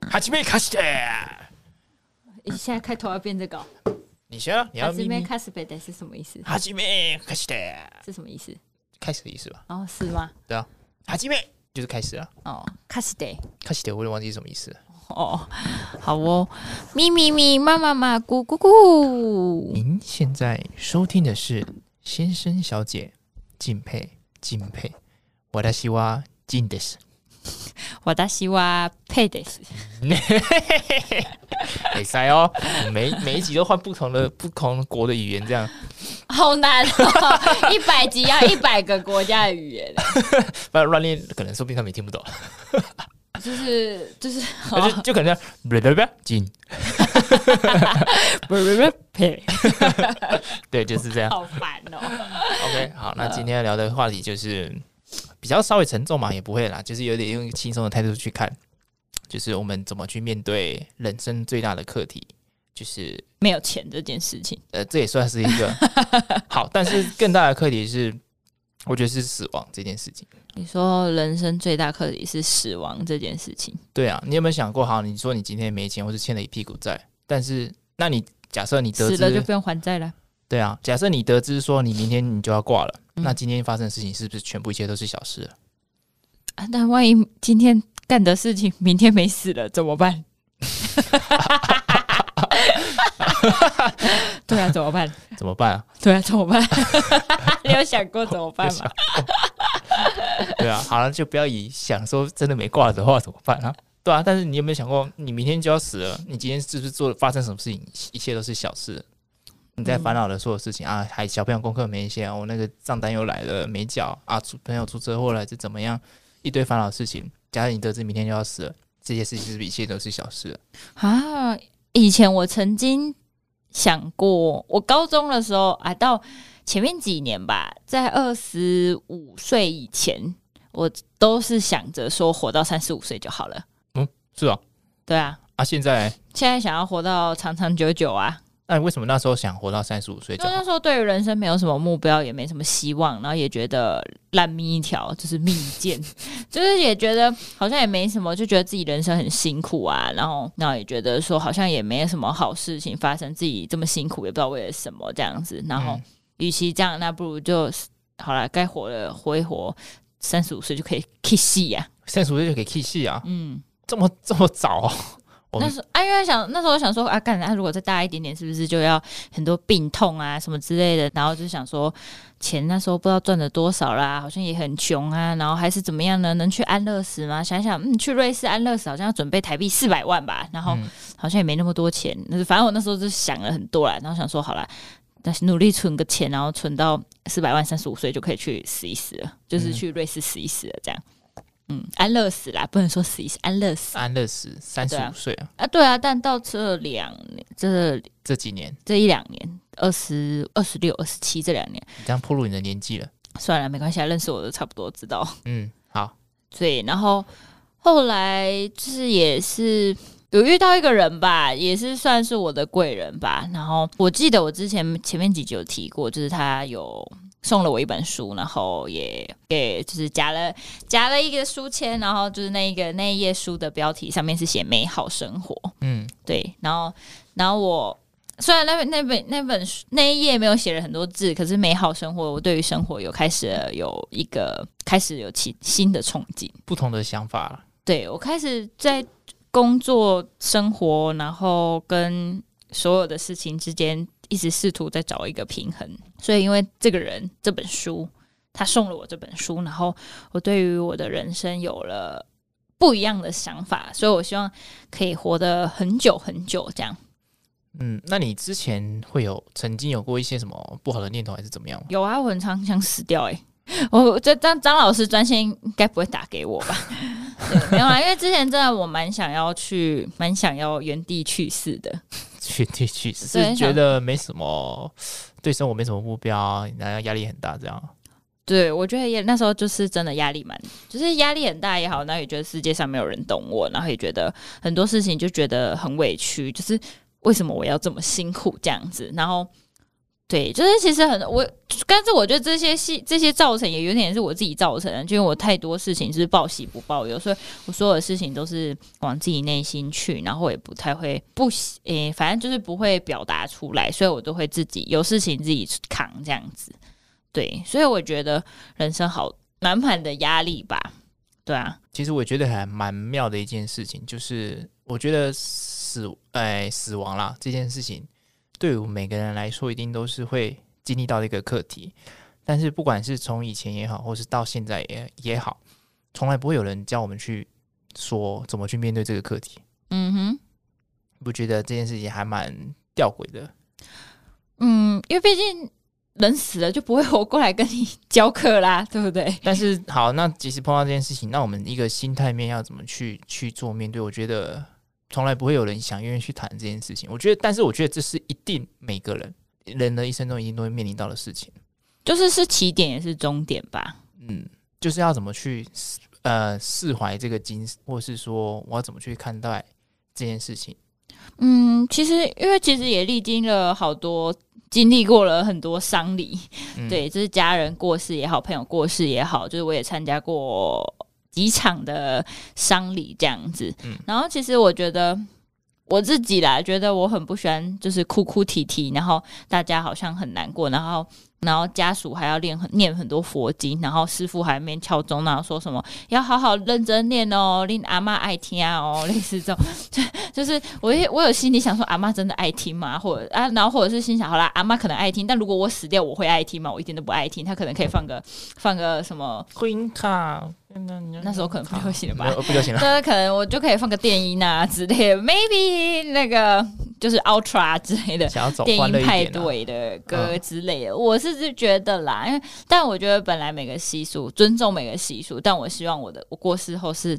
哈基米卡斯特，你现在开头要变这个？你先啊，你要咪咪卡斯贝德是什么意思？哈基米卡西德是什么意思？开始的意思吧？哦，是吗？对啊，哈基米就是开始啊。哦，卡西德，卡西德，我有点忘记是什么意思。哦，好哦，咪咪咪，妈妈妈，咕咕咕。您现在收听的是先生小姐敬佩敬佩，我的希望敬的是。我的希望配的是，没塞哦，每每一集都换不同的不同国的语言，这样。好难哦，一百集要一百个国家的语言，不然乱练可能说不定他们也听不懂，就是就是，就就可能不不不进，不不不配，对，就是这样，好烦哦。OK，好，那今天要聊的话题就是。比较稍微沉重嘛，也不会啦，就是有点用轻松的态度去看，就是我们怎么去面对人生最大的课题，就是没有钱这件事情。呃，这也算是一个 好，但是更大的课题是，我觉得是死亡这件事情。你说人生最大课题是死亡这件事情？对啊，你有没有想过？好，你说你今天没钱，或是欠了一屁股债，但是那你假设你得知死了就不用还债了？对啊，假设你得知说你明天你就要挂了。那今天发生的事情是不是全部一切都是小事啊？那万一今天干的事情明天没死了怎么办？对啊，怎么办？怎么办啊？对啊，怎么办？你有想过怎么办吗？对啊，好了，就不要以想说真的没挂的话怎么办啊？对啊，但是你有没有想过，你明天就要死了，你今天是不是做发生什么事情，一切都是小事？你在烦恼的所有事情、嗯、啊，还小朋友功课没写，我那个账单又来了没缴啊，出朋友出车祸了，这怎么样？一堆烦恼的事情，假如你得知明天就要死了，这些事情是不是一切都是小事了啊？以前我曾经想过，我高中的时候啊，到前面几年吧，在二十五岁以前，我都是想着说活到三十五岁就好了。嗯，是啊，对啊，啊，现在现在想要活到长长久久啊。那你为什么那时候想活到三十五岁？就那时候对于人生没有什么目标，也没什么希望，然后也觉得烂命一条，就是命贱，就是也觉得好像也没什么，就觉得自己人生很辛苦啊，然后然后也觉得说好像也没什么好事情发生，自己这么辛苦也不知道为了什么这样子，然后与其这样，那不如就好了，该活的活一活，三十五岁就可以 kiss 呀，三十五岁就可以 kiss 啊，嗯，这么这么早。那时候，啊，因为想那时候我想说啊，干，那如果再大一点点，是不是就要很多病痛啊什么之类的？然后就想说，钱那时候不知道赚了多少啦，好像也很穷啊，然后还是怎么样呢？能去安乐死吗？想想，嗯，去瑞士安乐死好像要准备台币四百万吧，然后好像也没那么多钱。那反正我那时候就想了很多啦，然后想说，好啦，但是努力存个钱，然后存到四百万，三十五岁就可以去死一死了，就是去瑞士死一死了，这样。嗯，安乐死啦，不能说死一死，安乐死，安乐死，三十五岁啊，啊，对啊，但到这两年，这这几年，这一两年，二十二十六、二十七这两年，你这样暴露你的年纪了，算了，没关系，认识我的差不多知道。嗯，好，对，然后后来就是也是有遇到一个人吧，也是算是我的贵人吧。然后我记得我之前前面几集有提过，就是他有。送了我一本书，然后也给就是夹了夹了一个书签，然后就是那一个那一页书的标题上面是写“美好生活”。嗯，对。然后，然后我虽然那本那本那本书那一页没有写了很多字，可是“美好生活”我对于生活有开始有一个开始有新新的憧憬，不同的想法了。对，我开始在工作、生活，然后跟所有的事情之间。一直试图在找一个平衡，所以因为这个人这本书，他送了我这本书，然后我对于我的人生有了不一样的想法，所以我希望可以活得很久很久这样。嗯，那你之前会有曾经有过一些什么不好的念头，还是怎么样？有啊，我很常想死掉哎、欸。我这张张老师专心应该不会打给我吧？对，没有啊，因为之前真的我蛮想要去，蛮想要原地去世的。原地去世，是觉得没什么，对生活没什么目标，然后压力很大，这样。对，我觉得也那时候就是真的压力蛮，就是压力很大也好，然后也觉得世界上没有人懂我，然后也觉得很多事情就觉得很委屈，就是为什么我要这么辛苦这样子，然后对，就是其实很我，但是我觉得这些戏这些造成也有点是我自己造成的，就因为我太多事情是报喜不报忧，所以我所有的事情都是往自己内心去，然后也不太会不喜诶、反正就是不会表达出来，所以我都会自己有事情自己扛这样子。对，所以我觉得人生好满满的压力吧。对啊，其实我觉得还蛮妙的一件事情，就是我觉得死哎死亡啦这件事情。对我们每个人来说，一定都是会经历到的一个课题。但是，不管是从以前也好，或是到现在也也好，从来不会有人教我们去说怎么去面对这个课题。嗯哼，不觉得这件事情还蛮吊诡的？嗯，因为毕竟人死了就不会活过来跟你 教课啦，对不对？但是，好，那即使碰到这件事情，那我们一个心态面要怎么去去做面对？我觉得。从来不会有人想愿意去谈这件事情。我觉得，但是我觉得这是一定每个人人的一生中一定都会面临到的事情，就是是起点也是终点吧。嗯，就是要怎么去呃释怀这个精神，或是说我要怎么去看待这件事情。嗯，其实因为其实也历经了好多，经历过了很多丧礼，嗯、对，就是家人过世也好，朋友过世也好，就是我也参加过。几场的丧礼这样子，嗯，然后其实我觉得我自己啦，觉得我很不喜欢，就是哭哭啼啼，然后大家好像很难过，然后。然后家属还要念很念很多佛经，然后师傅还没敲钟，然后说什么要好好认真念哦，令 阿妈爱听啊哦，类似这种，就就是我我有心里想说阿妈真的爱听吗？或者啊，然后或者是心想好啦，阿妈可能爱听，但如果我死掉，我会爱听吗？我一点都不爱听，他可能可以放个放个什么回音卡，那时候可能不流行了吧？不流行了，那可能我就可以放个电音啊之类的，maybe 那个就是 Ultra 之类的，电音派对的歌之类的，我是。是觉得啦，因为但我觉得本来每个习俗尊重每个习俗，但我希望我的我过世后是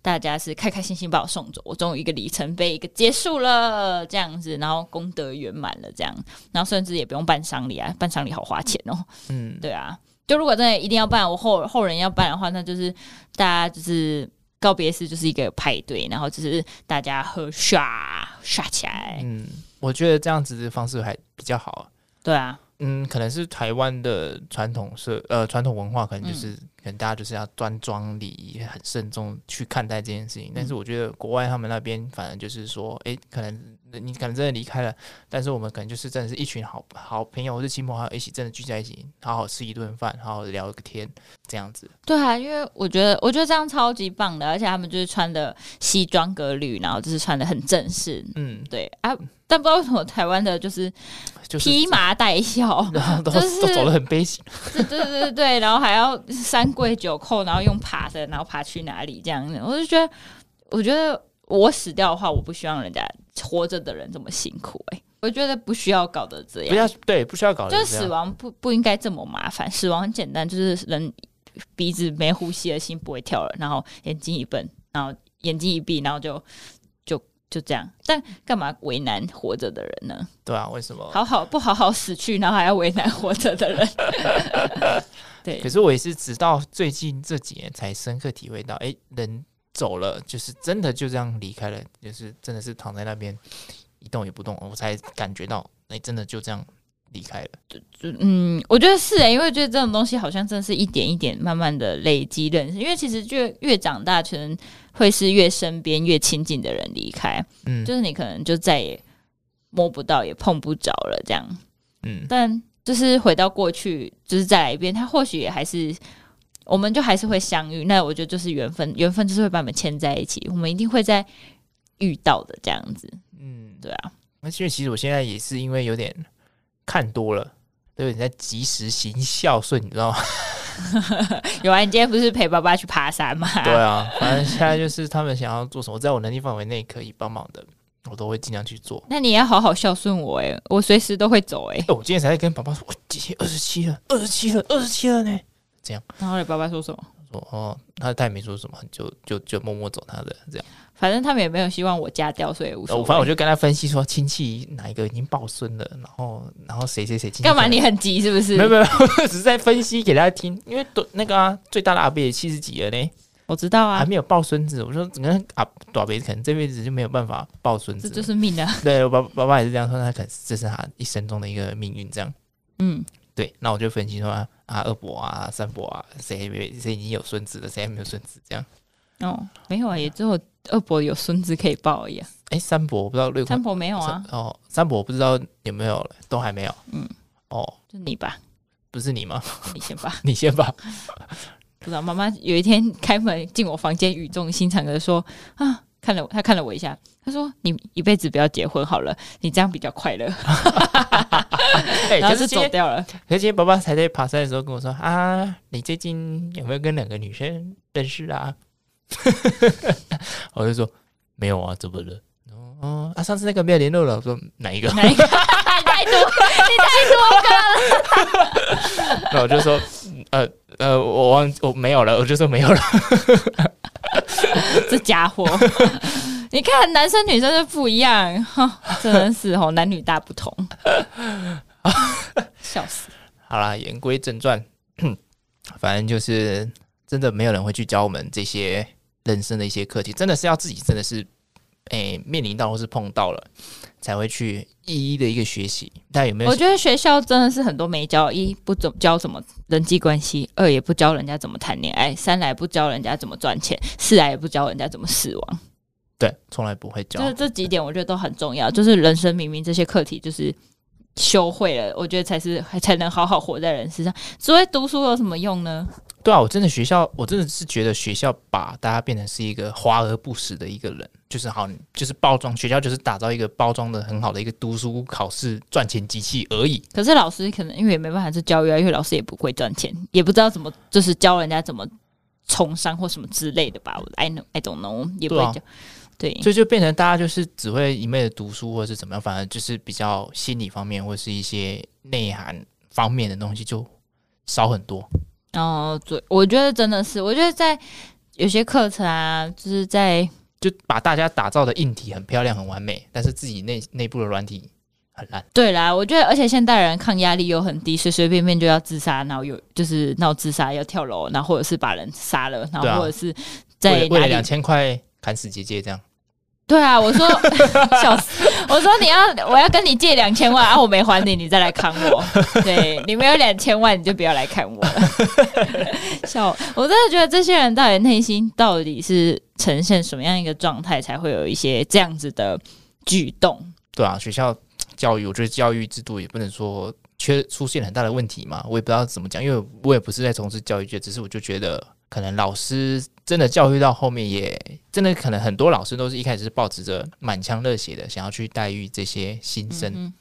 大家是开开心心把我送走，我终于一个里程碑一个结束了这样子，然后功德圆满了这样，然后甚至也不用办丧礼啊，办丧礼好花钱哦。嗯，对啊，就如果真的一定要办，我后后人要办的话，那就是大家就是告别式就是一个派对，然后就是大家喝刷刷起来。嗯，我觉得这样子的方式还比较好。对啊。嗯，可能是台湾的传统社呃传统文化，可能就是、嗯、可能大家就是要端庄礼仪，很慎重去看待这件事情。嗯、但是我觉得国外他们那边，反正就是说，诶、欸，可能你可能真的离开了，但是我们可能就是真的是一群好好朋友或者亲朋好友一起真的聚在一起，好好吃一顿饭，好好聊个天，这样子。对啊，因为我觉得我觉得这样超级棒的，而且他们就是穿的西装革履，然后就是穿的很正式。嗯，对啊。但不知道为什么台湾的就是披麻戴孝，就是都走的很悲情。对对对对，然后还要三跪九叩，然后用爬的，然后爬去哪里这样子。我就觉得，我觉得我死掉的话，我不希望人家活着的人这么辛苦。哎，我觉得不需要搞得这样。不要对，不需要搞得这样。就是死亡不不应该这么麻烦，死亡很简单，就是人鼻子没呼吸了，心不会跳了，然后眼睛一闭，然后眼睛一闭，然后就。就这样，但干嘛为难活着的人呢？对啊，为什么好好不好好死去，然后还要为难活着的人？对。可是我也是直到最近这几年才深刻体会到，哎，人走了就是真的就这样离开了，就是真的是躺在那边一动也不动，我才感觉到，哎，真的就这样。离开了，就就嗯，我觉得是哎、欸，因为觉得这种东西好像真的是一点一点慢慢的累积认识，因为其实就越长大，可能会是越身边越亲近的人离开，嗯，就是你可能就再也摸不到，也碰不着了这样，嗯，但就是回到过去，就是再来一遍，他或许也还是，我们就还是会相遇，那我觉得就是缘分，缘分就是会把我们牵在一起，我们一定会再遇到的这样子，嗯，对啊，那因为其实我现在也是因为有点。看多了，都有点在及时行孝顺，你知道吗？有啊，你今天不是陪爸爸去爬山吗？对啊，反正现在就是他们想要做什么，在我能力范围内可以帮忙的，我都会尽量去做。那你要好好孝顺我哎，我随时都会走哎。我今天才在跟爸爸说，我今天二十七了，二十七了，二十七了呢。这样，然后你爸爸说什么？说哦，他他也没说什么，就就就默默走他的这样。反正他们也没有希望我嫁掉，所以无所谓。反正我就跟他分析说，亲戚哪一个已经抱孙了，然后然后谁谁谁亲戚。干嘛？你很急是不是？没有没有，只是在分析给大家听。因为那个啊，最大的阿伯也七十几了呢。我知道啊，还没有抱孙子。我说整个阿大伯可能这辈子就没有办法抱孙子，这就是命啊。对，我爸爸爸也是这样说，他可能这是他一生中的一个命运这样。嗯，对，那我就分析说啊，二伯啊、三伯啊，谁没谁已经有孙子了，谁还没有孙子？这样。哦，没有啊，也只有二伯有孙子可以抱而已啊。哎，三伯我不知道六，三伯没有啊。哦，三伯我不知道有没有了，都还没有。嗯，哦，就你吧？不是你吗？你先吧，你先吧。不知道，妈妈有一天开门进我房间，语重心长的说：“啊，看了我，他看了我一下，他说你一辈子不要结婚好了，你这样比较快乐。”然后就走掉了。可是今天爸爸才在爬山的时候跟我说：“啊，你最近有没有跟两个女生认识啊？” 我就说：“没有啊，怎么了？”哦啊，上次那个没有联络了。我说哪一个？哪一个？你太多，你太多个了。那我就说，呃呃，我忘我没有了，我就说没有了。这家伙，你看男生女生就不一样，真的是哦，男女大不同。笑死！好啦，言归正传，反正就是真的没有人会去教我们这些人生的一些课题，真的是要自己真的是。诶，面临到或是碰到了，才会去一一的一个学习。大家有没有？我觉得学校真的是很多没教：一不怎么教怎么人际关系，二也不教人家怎么谈恋爱，三来不教人家怎么赚钱，四来也不教人家怎么死亡。对，从来不会教。就是这几点，我觉得都很重要。就是人生明明这些课题就是修会了，我觉得才是才能好好活在人世上。所谓读书有什么用呢？对啊，我真的学校，我真的是觉得学校把大家变成是一个华而不实的一个人，就是好，就是包装学校，就是打造一个包装的很好的一个读书考试赚钱机器而已。可是老师可能因为也没办法是教育啊，因为老师也不会赚钱，也不知道怎么就是教人家怎么从商或什么之类的吧。我 I know I don't know，也不会教。对，所以就变成大家就是只会一味的读书或者是怎么样，反而就是比较心理方面或是一些内涵方面的东西就少很多。哦，对，我觉得真的是，我觉得在有些课程啊，就是在就把大家打造的硬体很漂亮、很完美，但是自己内内部的软体很烂。对啦，我觉得，而且现代人抗压力又很低，随随便便就要自杀，然后有就是闹自杀要跳楼，然后或者是把人杀了，然后或者是在为了两千块砍死姐姐这样。对啊，我说 笑死！我说你要，我要跟你借两千万啊，我没还你，你再来看我。对，你没有两千万，你就不要来看我了。笑，我真的觉得这些人到底内心到底是呈现什么样一个状态，才会有一些这样子的举动？对啊，学校教育，我觉得教育制度也不能说缺出现很大的问题嘛。我也不知道怎么讲，因为我也不是在从事教育界，只是我就觉得。可能老师真的教育到后面，也真的可能很多老师都是一开始是抱持着满腔热血的，想要去带育这些新生，嗯、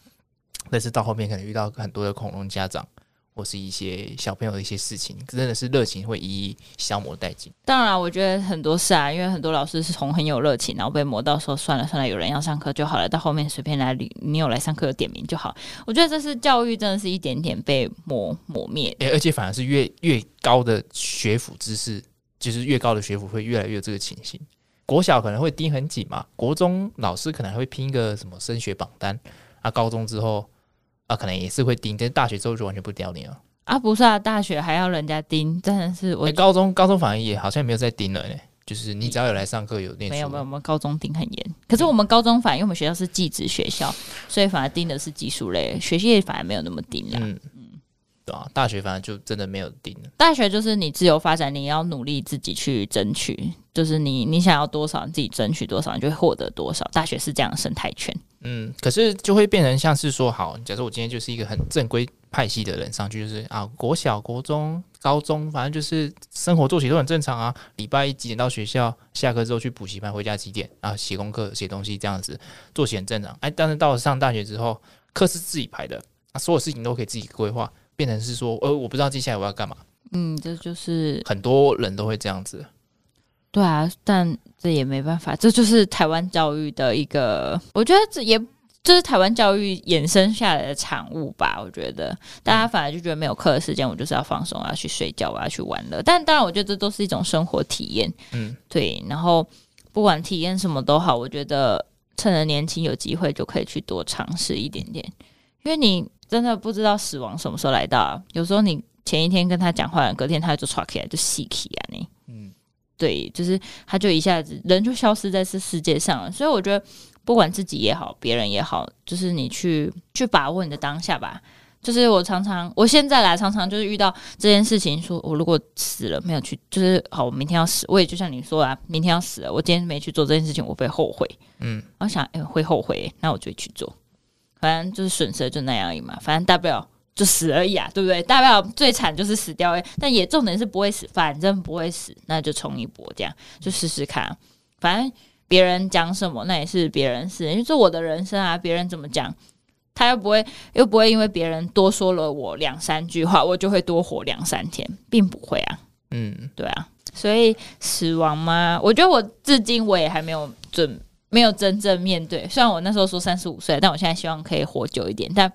但是到后面可能遇到很多的恐龙家长。或是一些小朋友的一些事情，真的是热情会一一消磨殆尽。当然，我觉得很多事啊，因为很多老师是从很有热情，然后被磨到说算了算了，有人要上课就好了，到后面随便来，你有来上课有点名就好。我觉得这是教育，真的是一点点被磨磨灭。欸，而且反而是越越高的学府知识，就是越高的学府会越来越有这个情形。国小可能会盯很紧嘛，国中老师可能还会拼一个什么升学榜单啊，高中之后。啊，可能也是会盯，但是大学之后就完全不屌你了。啊，不是啊，大学还要人家盯，真的是我、欸、高中高中反而也好像没有在盯了呢。就是你只要有来上课有念书，没有没有，我们高中盯很严。可是我们高中反而因为我们学校是技职学校，所以反而盯的是技术类，学习反而没有那么盯了。嗯嗯，对啊，大学反而就真的没有定了。大学就是你自由发展，你要努力自己去争取，就是你你想要多少，你自己争取多少，你就会获得多少。大学是这样的生态圈。嗯，可是就会变成像是说，好，假设我今天就是一个很正规派系的人上去，就是啊，国小、国中、高中，反正就是生活作息都很正常啊。礼拜一几点到学校，下课之后去补习班，回家几点啊？写功课、写东西这样子，作息很正常。哎，但是到了上大学之后，课是自己排的，啊，所有事情都可以自己规划，变成是说，呃，我不知道接下来我要干嘛。嗯，这就是很多人都会这样子。对啊，但这也没办法，这就是台湾教育的一个，我觉得这也就是台湾教育衍生下来的产物吧。我觉得大家反而就觉得没有课的时间，我就是要放松，我要去睡觉，我要去玩乐。但当然，我觉得这都是一种生活体验。嗯，对。然后不管体验什么都好，我觉得趁着年轻有机会就可以去多尝试一点点，因为你真的不知道死亡什么时候来到。有时候你前一天跟他讲话，隔天他就唰起来就死起啊你。嗯对，就是他，就一下子人就消失在这世界上了。所以我觉得，不管自己也好，别人也好，就是你去去把握你的当下吧。就是我常常，我现在来常常就是遇到这件事情，说我如果死了没有去，就是好，我明天要死，我也就像你说啊，明天要死了，我今天没去做这件事情，我会后悔。嗯，我想，哎、会后悔，那我就去做，反正就是损失就那样而已嘛，反正大不了就死而已啊，对不对？大不了最惨就是死掉，但也重点是不会死，反正不会死，那就冲一波，这样就试试看，反正。别人讲什么，那也是别人事，因为这我的人生啊，别人怎么讲，他又不会又不会因为别人多说了我两三句话，我就会多活两三天，并不会啊。嗯，对啊，所以死亡嘛，我觉得我至今我也还没有准，没有真正面对。虽然我那时候说三十五岁，但我现在希望可以活久一点，但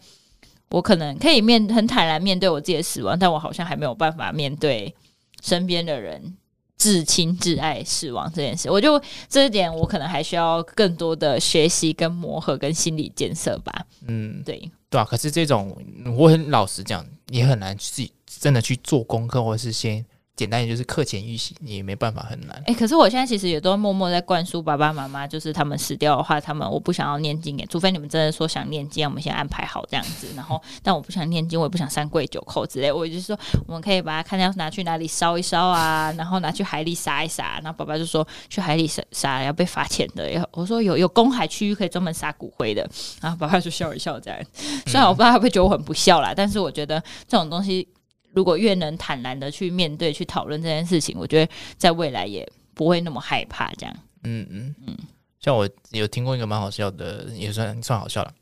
我可能可以面很坦然面对我自己的死亡，但我好像还没有办法面对身边的人。至亲至爱死亡这件事，我就这一点，我可能还需要更多的学习、跟磨合、跟心理建设吧。嗯，对，对啊。可是这种，我很老实讲，也很难自己真的去做功课，或者是先。简单一点就是课前预习，你也没办法很难。哎、欸，可是我现在其实也都默默在灌输爸爸妈妈，就是他们死掉的话，他们我不想要念经耶，除非你们真的说想念经，我们先安排好这样子。然后，但我不想念经，我也不想三跪九叩之类。我就是说，我们可以把它看要拿去哪里烧一烧啊，然后拿去海里撒一撒。然后爸爸就说，去海里撒撒要被罚钱的。要我说有有公海区域可以专门撒骨灰的。然后爸爸就笑一笑这样。虽然我不知道他会不会觉得我很不孝啦，但是我觉得这种东西。如果越能坦然的去面对、去讨论这件事情，我觉得在未来也不会那么害怕。这样，嗯嗯嗯。像我有听过一个蛮好笑的，也算 算好笑了。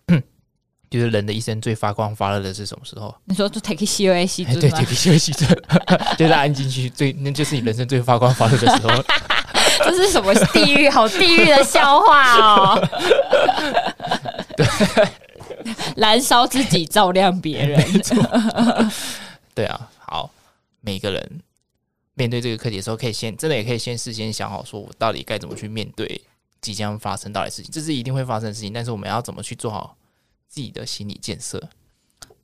就是人的一生最发光发热的是什么时候？你说就 take C O A？对，take C O A 西尊，就是按进去最，那就是你人生最发光发热的时候。这是什么地狱？好地狱的笑话哦！对，燃烧自己，照亮别人。对啊，好，每个人面对这个课题的时候，可以先真的也可以先事先想好，说我到底该怎么去面对即将发生到的事情，这是一定会发生的事情，但是我们要怎么去做好自己的心理建设？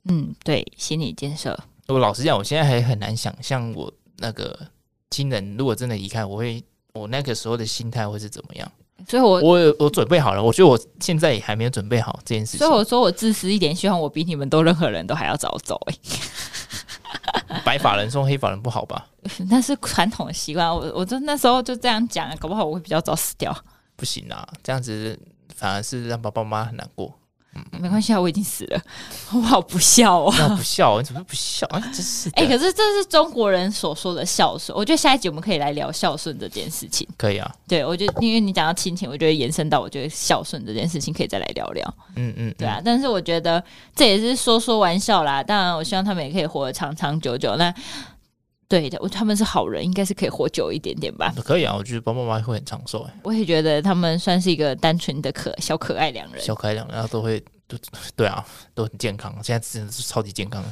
嗯，对，心理建设。我老实讲，我现在还很难想象我那个亲人如果真的离开，我会我那个时候的心态会是怎么样？所以我，我我我准备好了。我觉得我现在也还没有准备好这件事情。所以我说我自私一点，希望我比你们都任何人都还要早走。哎。白发人送黑发人不好吧？那是传统的习惯。我我就那时候就这样讲，搞不好我会比较早死掉。不行啊，这样子反而是让爸爸妈妈很难过。没关系啊，我已经死了，我好不孝哦！不孝，你怎么不孝啊？真是哎、欸，可是这是中国人所说的孝顺。我觉得下一集我们可以来聊孝顺这件事情。可以啊，对，我觉得因为你讲到亲情，我觉得延伸到我觉得孝顺这件事情可以再来聊聊。嗯嗯，对啊。但是我觉得这也是说说玩笑啦。当然，我希望他们也可以活得长长久久。那对的，我他们是好人，应该是可以活久一点点吧？可以啊，我觉得爸爸妈妈会很长寿。我也觉得他们算是一个单纯的可小可爱两人，小可爱两人，然后都会。都 对啊，都很健康，现在真的是超级健康的。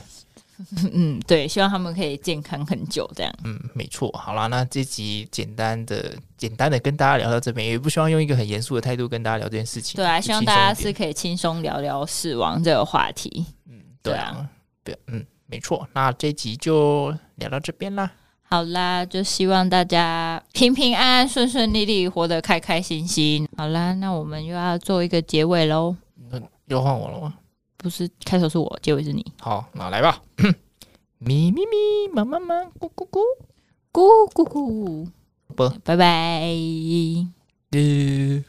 嗯，对，希望他们可以健康很久，这样。嗯，没错。好啦，那这集简单的、简单的跟大家聊到这边，也不希望用一个很严肃的态度跟大家聊这件事情。对啊，希望大家是可以轻松聊聊死亡这个话题。嗯，对啊，对，嗯，没错。那这集就聊到这边啦。好啦，就希望大家平平安安、顺顺利利，活得开开心心。好啦，那我们又要做一个结尾喽。那又换我了吗？不是，开头是我，结尾是你。好，那来吧。咪咪咪，妈妈妈，咕咕咕，咕咕咕，不，拜拜。呃